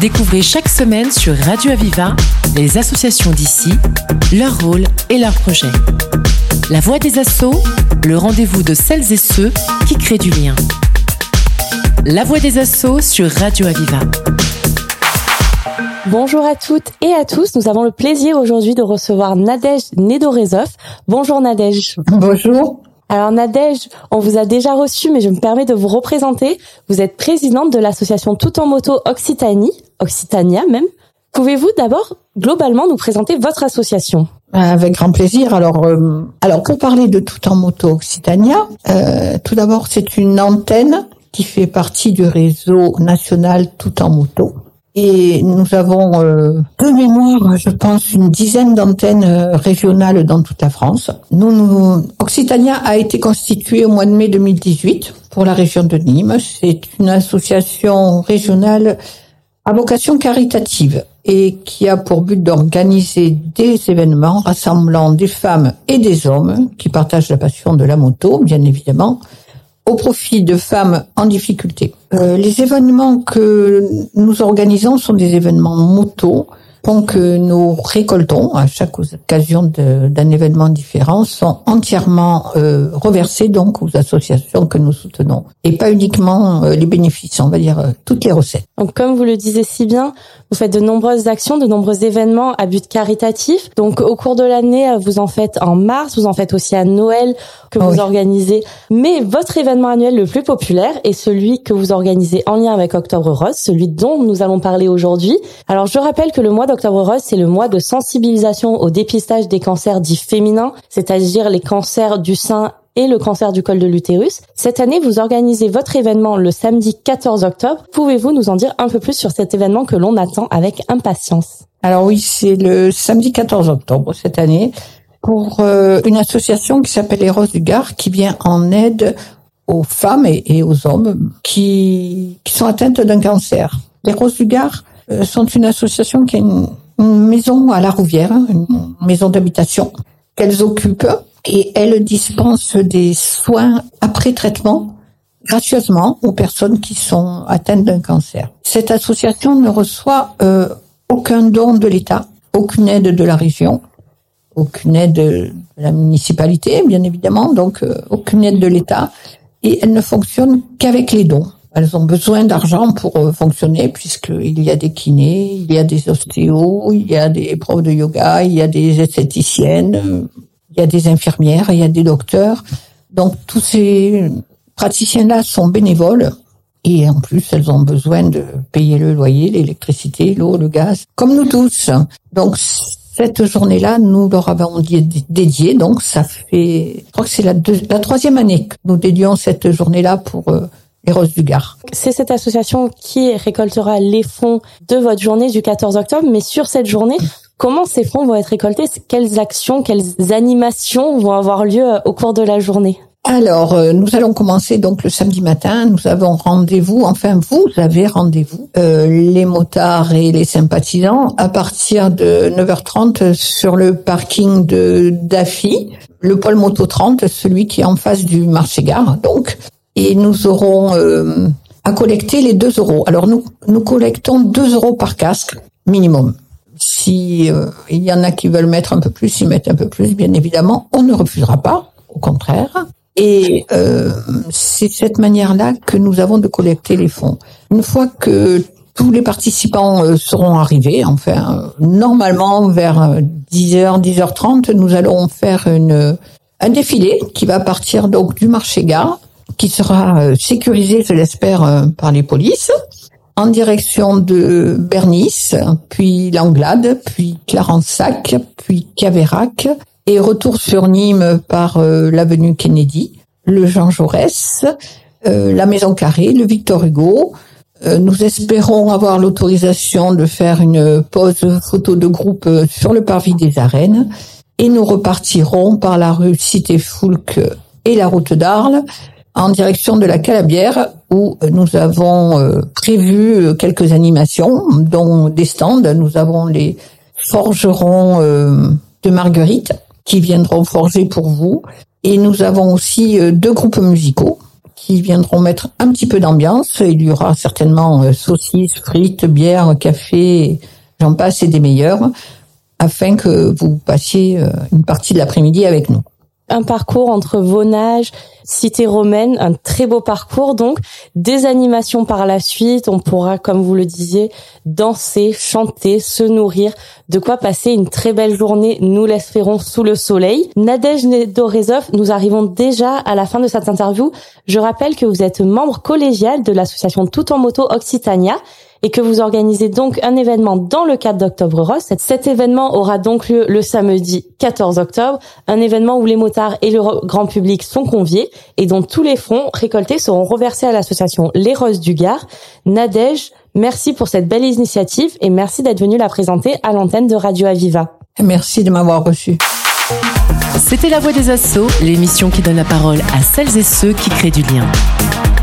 Découvrez chaque semaine sur Radio Aviva les associations d'ici, leur rôle et leurs projets. La voix des assauts, le rendez-vous de celles et ceux qui créent du lien. La voix des assauts sur Radio Aviva. Bonjour à toutes et à tous. Nous avons le plaisir aujourd'hui de recevoir Nadège Nedorezov. Bonjour Nadège. Bonjour. Alors Nadège, on vous a déjà reçu, mais je me permets de vous représenter. Vous êtes présidente de l'association Tout en moto Occitanie, Occitania même. Pouvez-vous d'abord globalement nous présenter votre association? Avec grand plaisir. Alors, euh, alors pour parler de Tout en moto Occitania, euh, tout d'abord c'est une antenne qui fait partie du réseau national Tout en moto. Et nous avons euh, de mémoire, je pense, une dizaine d'antennes euh, régionales dans toute la France. Nous, nous, Occitania a été constituée au mois de mai 2018 pour la région de Nîmes. C'est une association régionale à vocation caritative et qui a pour but d'organiser des événements rassemblant des femmes et des hommes qui partagent la passion de la moto, bien évidemment, au profit de femmes en difficulté. Euh, les événements que nous organisons sont des événements moto que nous récoltons à chaque occasion d'un événement différent sont entièrement euh, reversés donc aux associations que nous soutenons et pas uniquement euh, les bénéfices, on va dire euh, toutes les recettes. Donc comme vous le disiez si bien, vous faites de nombreuses actions, de nombreux événements à but caritatif. Donc au cours de l'année, vous en faites en mars, vous en faites aussi à Noël que vous organisez. Mais votre événement annuel le plus populaire est celui que vous organisez en lien avec Octobre Rose, celui dont nous allons parler aujourd'hui. Alors je rappelle que le mois Octobre Rose, c'est le mois de sensibilisation au dépistage des cancers dits féminins, c'est-à-dire les cancers du sein et le cancer du col de l'utérus. Cette année, vous organisez votre événement le samedi 14 octobre. Pouvez-vous nous en dire un peu plus sur cet événement que l'on attend avec impatience? Alors oui, c'est le samedi 14 octobre cette année pour euh, une association qui s'appelle les Roses du Gard qui vient en aide aux femmes et, aux hommes qui, qui sont atteintes d'un cancer. Les Roses du Gard sont une association qui a une, maison à la Rouvière, une maison d'habitation qu'elles occupent et elles dispensent des soins après traitement gracieusement aux personnes qui sont atteintes d'un cancer. Cette association ne reçoit euh, aucun don de l'État, aucune aide de la région, aucune aide de la municipalité, bien évidemment, donc euh, aucune aide de l'État, et elle ne fonctionne qu'avec les dons. Elles ont besoin d'argent pour euh, fonctionner puisqu'il y a des kinés, il y a des ostéos, il y a des profs de yoga, il y a des esthéticiennes, il y a des infirmières, il y a des docteurs. Donc tous ces praticiens-là sont bénévoles et en plus elles ont besoin de payer le loyer, l'électricité, l'eau, le gaz, comme nous tous. Donc cette journée-là, nous leur avons dédié, donc ça fait, je crois que c'est la, troisième année que nous dédions cette journée-là pour euh, du Gard. C'est cette association qui récoltera les fonds de votre journée du 14 octobre, mais sur cette journée, comment ces fonds vont être récoltés? Quelles actions, quelles animations vont avoir lieu euh, au cours de la journée? Alors, euh, nous allons commencer donc le samedi matin. Nous avons rendez-vous, enfin vous avez rendez-vous, euh, les motards et les sympathisants, à partir de 9h30 sur le parking de Daffy, le pôle moto 30, celui qui est en face du marché-gare. Donc, et nous aurons euh, à collecter les 2 euros. Alors nous, nous collectons 2 euros par casque minimum. Si euh, il y en a qui veulent mettre un peu plus, ils mettent un peu plus, bien évidemment, on ne refusera pas, au contraire. Et euh, c'est cette manière-là que nous avons de collecter les fonds. Une fois que tous les participants euh, seront arrivés, enfin, normalement vers 10h, 10h30, nous allons faire une, un défilé qui va partir donc du marché gare qui sera euh, sécurisé, je l'espère, euh, par les polices, en direction de Bernice, puis Langlade, puis Clarensac, puis Caverac, et retour sur Nîmes par euh, l'avenue Kennedy, le Jean Jaurès, la Maison Carrée, le Victor Hugo. nous espérons avoir l'autorisation de faire une pause photo de groupe sur le parvis des arènes et nous repartirons par la rue Cité-Foulque et la route d'Arles en direction de la Calabière où nous avons euh, prévu euh, quelques animations, dont des stands. Nous avons les forgerons euh, de Marguerite qui viendront forger pour vous. Et nous avons aussi deux groupes musicaux qui viendront mettre un petit peu d'ambiance. Il y aura certainement saucisses, frites, bières, café, j'en passe et des meilleurs, afin que vous passiez une partie de l'après-midi avec nous un parcours entre Vaunage, cité romaine, un très beau parcours donc, des animations par la suite, on pourra comme vous le disiez danser, chanter, se nourrir, de quoi passer une très belle journée, nous l'espérons sous le soleil. Nadège Nedorezov, nous arrivons déjà à la fin de cette interview. Je rappelle que vous êtes membre collégial de l'association Tout en moto Occitania et que vous organisez donc un événement dans le cadre d'Octobre Rose. Cet événement aura donc lieu le samedi 14 octobre, un événement où les motards et le grand public sont conviés et dont tous les fonds récoltés seront reversés à l'association Les Roses du Gard. Nadège, merci pour cette belle initiative et merci d'être venu la présenter à l'antenne de Radio Aviva. Merci de m'avoir reçu. C'était La Voix des Assauts, l'émission qui donne la parole à celles et ceux qui créent du lien.